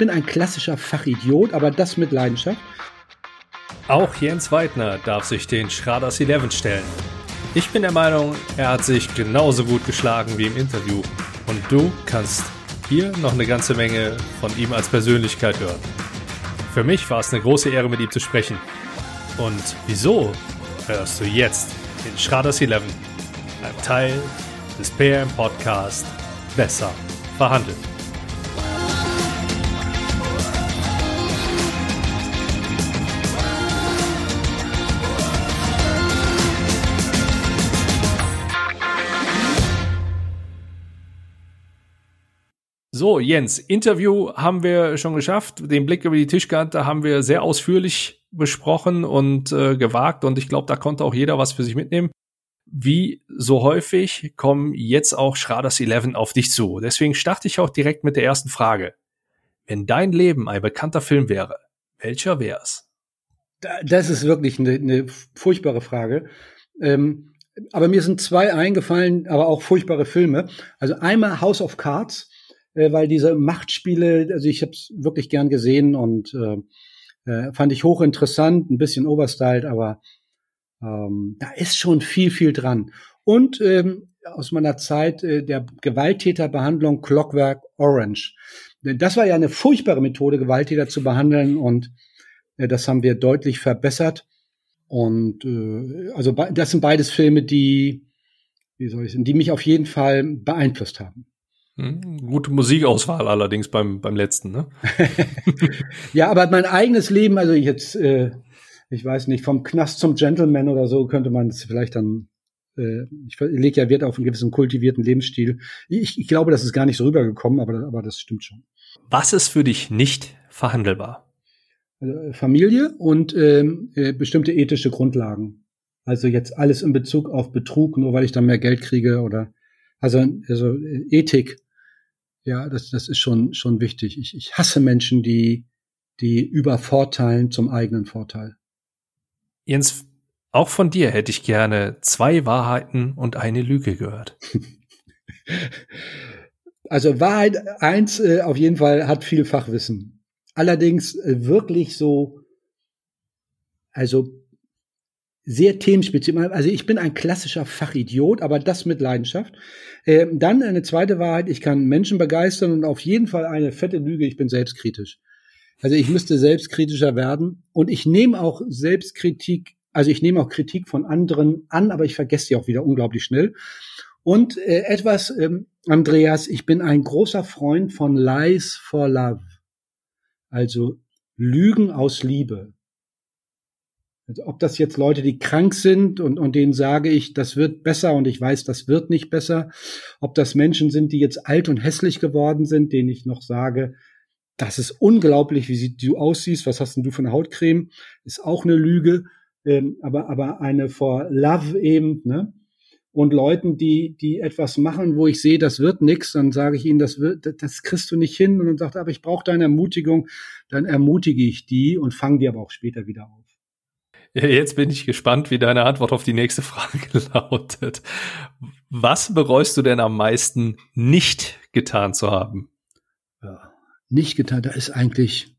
bin ein klassischer Fachidiot, aber das mit Leidenschaft. Auch Jens Weidner darf sich den Schraders 11 stellen. Ich bin der Meinung, er hat sich genauso gut geschlagen wie im Interview. Und du kannst hier noch eine ganze Menge von ihm als Persönlichkeit hören. Für mich war es eine große Ehre, mit ihm zu sprechen. Und wieso hörst du jetzt den Schraders 11, ein Teil des PM Podcast Besser verhandeln? So, Jens, Interview haben wir schon geschafft. Den Blick über die Tischkante haben wir sehr ausführlich besprochen und äh, gewagt und ich glaube, da konnte auch jeder was für sich mitnehmen. Wie so häufig kommen jetzt auch Schraders 11 auf dich zu. Deswegen starte ich auch direkt mit der ersten Frage. Wenn dein Leben ein bekannter Film wäre, welcher wär's? Das ist wirklich eine, eine furchtbare Frage. Ähm, aber mir sind zwei eingefallen, aber auch furchtbare Filme. Also einmal House of Cards äh, weil diese Machtspiele, also ich habe es wirklich gern gesehen und äh, äh, fand ich hochinteressant, ein bisschen overstyled, aber ähm, da ist schon viel, viel dran. Und ähm, aus meiner Zeit äh, der Gewalttäterbehandlung Clockwork Orange. Das war ja eine furchtbare Methode, Gewalttäter zu behandeln und äh, das haben wir deutlich verbessert. Und äh, also das sind beides Filme, die, wie soll ich sagen, die mich auf jeden Fall beeinflusst haben. Hm, gute Musikauswahl allerdings beim, beim letzten, ne? ja, aber mein eigenes Leben, also ich jetzt, äh, ich weiß nicht, vom Knast zum Gentleman oder so könnte man es vielleicht dann, äh, ich lege ja Wert auf einen gewissen kultivierten Lebensstil. Ich, ich glaube, das ist gar nicht so rübergekommen, aber, aber das stimmt schon. Was ist für dich nicht verhandelbar? Also Familie und ähm, äh, bestimmte ethische Grundlagen. Also jetzt alles in Bezug auf Betrug, nur weil ich dann mehr Geld kriege oder also, also Ethik ja, das, das ist schon, schon wichtig. Ich, ich hasse Menschen, die, die übervorteilen zum eigenen Vorteil. Jens, auch von dir hätte ich gerne zwei Wahrheiten und eine Lüge gehört. Also Wahrheit eins äh, auf jeden Fall hat viel Fachwissen. Allerdings äh, wirklich so, also sehr themenspezifisch. Also ich bin ein klassischer Fachidiot, aber das mit Leidenschaft. Äh, dann eine zweite Wahrheit, ich kann Menschen begeistern und auf jeden Fall eine fette Lüge, ich bin selbstkritisch. Also ich müsste selbstkritischer werden und ich nehme auch Selbstkritik, also ich nehme auch Kritik von anderen an, aber ich vergesse sie auch wieder unglaublich schnell. Und äh, etwas, ähm, Andreas, ich bin ein großer Freund von Lies for Love. Also Lügen aus Liebe. Also ob das jetzt Leute, die krank sind und, und denen sage ich, das wird besser und ich weiß, das wird nicht besser. Ob das Menschen sind, die jetzt alt und hässlich geworden sind, denen ich noch sage, das ist unglaublich, wie du aussiehst, was hast denn du für eine Hautcreme? Ist auch eine Lüge, ähm, aber, aber eine for Love eben, ne? Und Leuten, die, die etwas machen, wo ich sehe, das wird nix, dann sage ich ihnen, das wird, das kriegst du nicht hin. Und dann sagt er, aber ich brauche deine Ermutigung, dann ermutige ich die und fange die aber auch später wieder auf. Jetzt bin ich gespannt, wie deine Antwort auf die nächste Frage lautet. Was bereust du denn am meisten nicht getan zu haben? Ja, nicht getan, da ist eigentlich,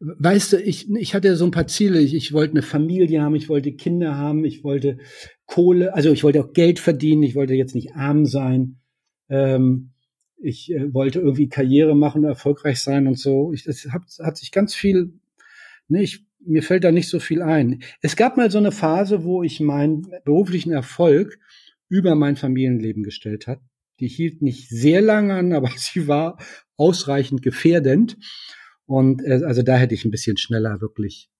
weißt du, ich, ich hatte so ein paar Ziele. Ich, ich wollte eine Familie haben, ich wollte Kinder haben, ich wollte Kohle, also ich wollte auch Geld verdienen, ich wollte jetzt nicht arm sein. Ähm, ich äh, wollte irgendwie Karriere machen, erfolgreich sein und so. Ich, das hat, hat sich ganz viel, ne, ich mir fällt da nicht so viel ein. Es gab mal so eine Phase, wo ich meinen beruflichen Erfolg über mein Familienleben gestellt hat. Die hielt nicht sehr lange an, aber sie war ausreichend gefährdend. Und äh, also da hätte ich ein bisschen schneller wirklich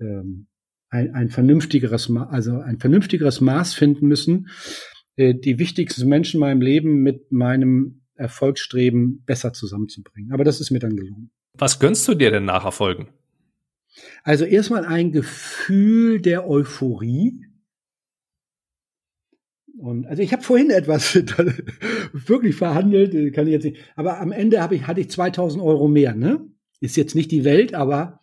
ähm, ein, ein vernünftigeres, also ein vernünftigeres Maß finden müssen, äh, die wichtigsten Menschen in meinem Leben mit meinem Erfolgsstreben besser zusammenzubringen. Aber das ist mir dann gelungen. Was gönnst du dir denn nach Erfolgen? Also erstmal ein Gefühl der Euphorie. Und also ich habe vorhin etwas wirklich verhandelt, kann ich jetzt nicht. Aber am Ende habe ich hatte ich 2000 Euro mehr. Ne, ist jetzt nicht die Welt, aber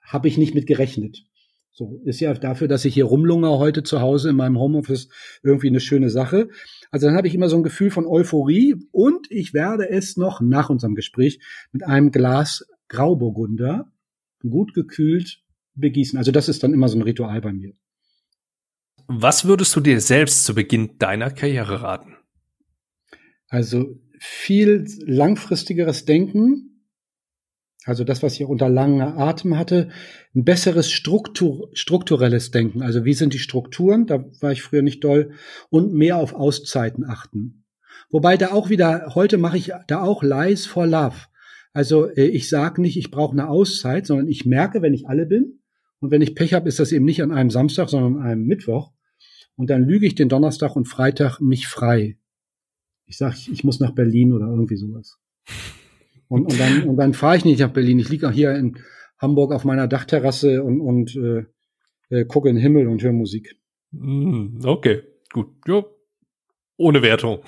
habe ich nicht mit gerechnet. So ist ja dafür, dass ich hier rumlungere heute zu Hause in meinem Homeoffice irgendwie eine schöne Sache. Also dann habe ich immer so ein Gefühl von Euphorie und ich werde es noch nach unserem Gespräch mit einem Glas Grauburgunder, gut gekühlt, begießen. Also das ist dann immer so ein Ritual bei mir. Was würdest du dir selbst zu Beginn deiner Karriere raten? Also viel langfristigeres Denken, also das, was ich unter langer Atem hatte, ein besseres Struktur, strukturelles Denken. Also wie sind die Strukturen? Da war ich früher nicht doll. Und mehr auf Auszeiten achten. Wobei da auch wieder, heute mache ich da auch Lies for Love. Also äh, ich sage nicht, ich brauche eine Auszeit, sondern ich merke, wenn ich alle bin. Und wenn ich Pech habe, ist das eben nicht an einem Samstag, sondern an einem Mittwoch. Und dann lüge ich den Donnerstag und Freitag mich frei. Ich sage, ich muss nach Berlin oder irgendwie sowas. Und, und dann, und dann fahre ich nicht nach Berlin. Ich liege auch hier in Hamburg auf meiner Dachterrasse und, und äh, äh, gucke in den Himmel und höre Musik. Mm, okay, gut. Jo. Ohne Wertung.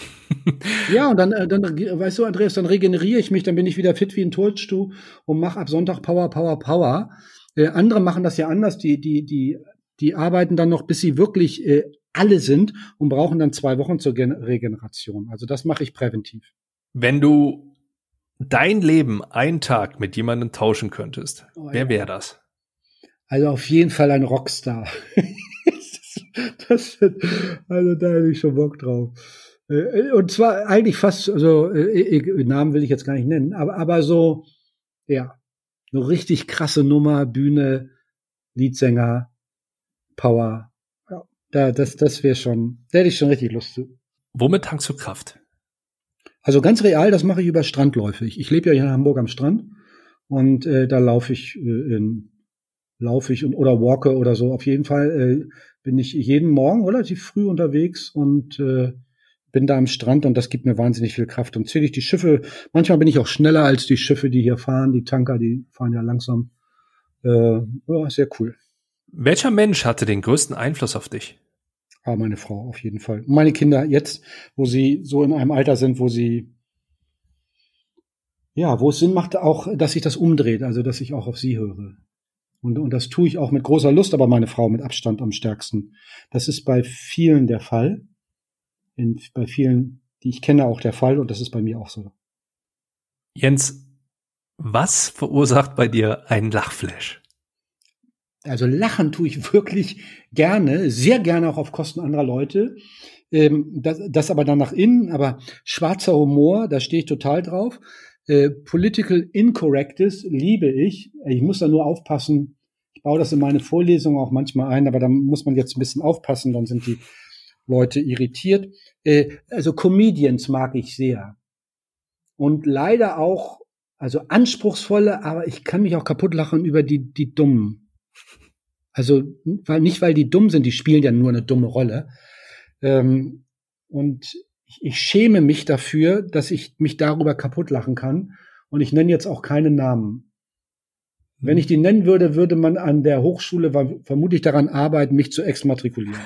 ja, und dann, äh, dann, weißt du, Andreas, dann regeneriere ich mich, dann bin ich wieder fit wie ein Toadstuhl und mache ab Sonntag Power, Power, Power. Äh, andere machen das ja anders, die, die, die, die arbeiten dann noch, bis sie wirklich äh, alle sind und brauchen dann zwei Wochen zur Gen Regeneration. Also das mache ich präventiv. Wenn du dein Leben einen Tag mit jemandem tauschen könntest, oh, wer wäre das? Also auf jeden Fall ein Rockstar. das, also da hätte ich schon Bock drauf. Äh, und zwar eigentlich fast, also äh, Namen will ich jetzt gar nicht nennen, aber, aber so, ja, eine richtig krasse Nummer, Bühne, Leadsänger, Power. Ja, da, das, das wäre schon, da hätte ich schon richtig Lust zu. Womit tankst du Kraft? Also ganz real, das mache ich über Strandläufe. Ich, ich lebe ja hier in Hamburg am Strand und äh, da laufe ich äh, in laufe ich und oder walke oder so. Auf jeden Fall äh, bin ich jeden Morgen relativ früh unterwegs und äh, bin da am Strand und das gibt mir wahnsinnig viel Kraft. Und zähle ich die Schiffe, manchmal bin ich auch schneller als die Schiffe, die hier fahren. Die Tanker, die fahren ja langsam. Äh, ja, sehr cool. Welcher Mensch hatte den größten Einfluss auf dich? Ah, meine Frau, auf jeden Fall. Und meine Kinder jetzt, wo sie so in einem Alter sind, wo sie, ja, wo es Sinn macht, auch, dass sich das umdreht, also dass ich auch auf sie höre. Und, und das tue ich auch mit großer Lust, aber meine Frau mit Abstand am stärksten. Das ist bei vielen der Fall. In, bei vielen, die ich kenne, auch der Fall und das ist bei mir auch so. Jens, was verursacht bei dir einen Lachflash? Also lachen tue ich wirklich gerne, sehr gerne auch auf Kosten anderer Leute. Ähm, das, das aber dann nach innen, aber schwarzer Humor, da stehe ich total drauf. Äh, Political Incorrectness liebe ich. Ich muss da nur aufpassen. Ich baue das in meine Vorlesungen auch manchmal ein, aber da muss man jetzt ein bisschen aufpassen, dann sind die Leute irritiert. Äh, also Comedians mag ich sehr. Und leider auch, also anspruchsvolle, aber ich kann mich auch kaputt lachen über die, die Dummen. Also weil nicht, weil die dumm sind, die spielen ja nur eine dumme Rolle. Ähm, und ich, schäme mich dafür, dass ich mich darüber kaputt lachen kann. Und ich nenne jetzt auch keinen Namen. Wenn ich die nennen würde, würde man an der Hochschule vermutlich daran arbeiten, mich zu exmatrikulieren.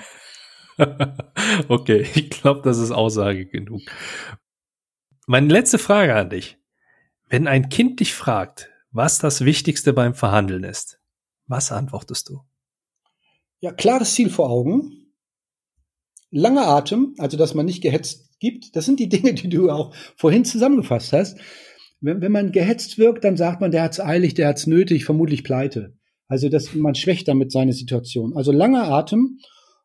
okay, ich glaube, das ist Aussage genug. Meine letzte Frage an dich. Wenn ein Kind dich fragt, was das Wichtigste beim Verhandeln ist, was antwortest du? Ja, klares Ziel vor Augen. Langer Atem, also dass man nicht gehetzt gibt. Das sind die Dinge, die du auch vorhin zusammengefasst hast. Wenn, wenn man gehetzt wirkt, dann sagt man, der hat's eilig, der hat's nötig, vermutlich pleite. Also dass man schwächt damit seine Situation. Also langer Atem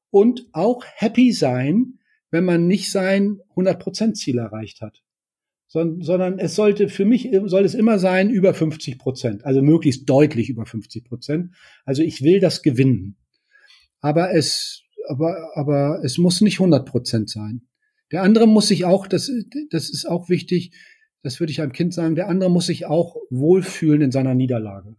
und auch happy sein, wenn man nicht sein 100% Ziel erreicht hat sondern es sollte für mich soll es immer sein über 50 Prozent, also möglichst deutlich über 50 Prozent. Also ich will das gewinnen, aber es aber aber es muss nicht 100 Prozent sein. Der andere muss sich auch, das das ist auch wichtig, das würde ich einem Kind sagen, der andere muss sich auch wohlfühlen in seiner Niederlage.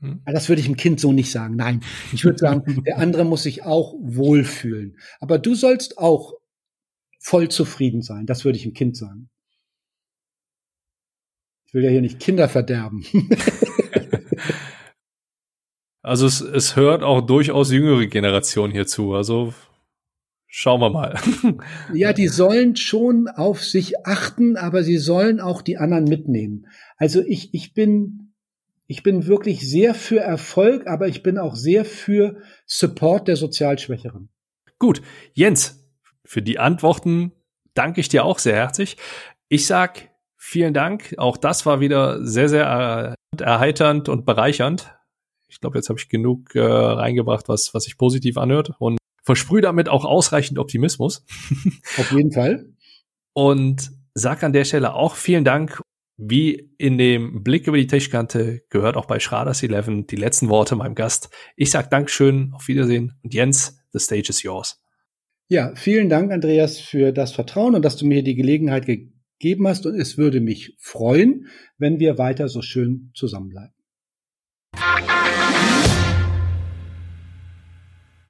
Hm. Das würde ich dem Kind so nicht sagen. Nein, ich würde sagen, der andere muss sich auch wohlfühlen. Aber du sollst auch voll zufrieden sein. Das würde ich dem Kind sagen. Ich will ja hier nicht Kinder verderben. also es, es hört auch durchaus jüngere Generationen hier zu. Also schauen wir mal. ja, die sollen schon auf sich achten, aber sie sollen auch die anderen mitnehmen. Also ich, ich bin, ich bin wirklich sehr für Erfolg, aber ich bin auch sehr für Support der sozial Schwächeren. Gut, Jens, für die Antworten danke ich dir auch sehr herzlich. Ich sag vielen Dank. Auch das war wieder sehr, sehr äh, erheiternd und bereichernd. Ich glaube, jetzt habe ich genug äh, reingebracht, was, was sich positiv anhört und versprühe damit auch ausreichend Optimismus. Auf jeden Fall. Und sag an der Stelle auch vielen Dank. Wie in dem Blick über die Tischkante gehört auch bei Schraders 11 die letzten Worte meinem Gast. Ich sag Dankeschön, auf Wiedersehen und Jens, the stage is yours. Ja, vielen Dank, Andreas, für das Vertrauen und dass du mir die Gelegenheit gegeben hast. Und es würde mich freuen, wenn wir weiter so schön zusammenbleiben.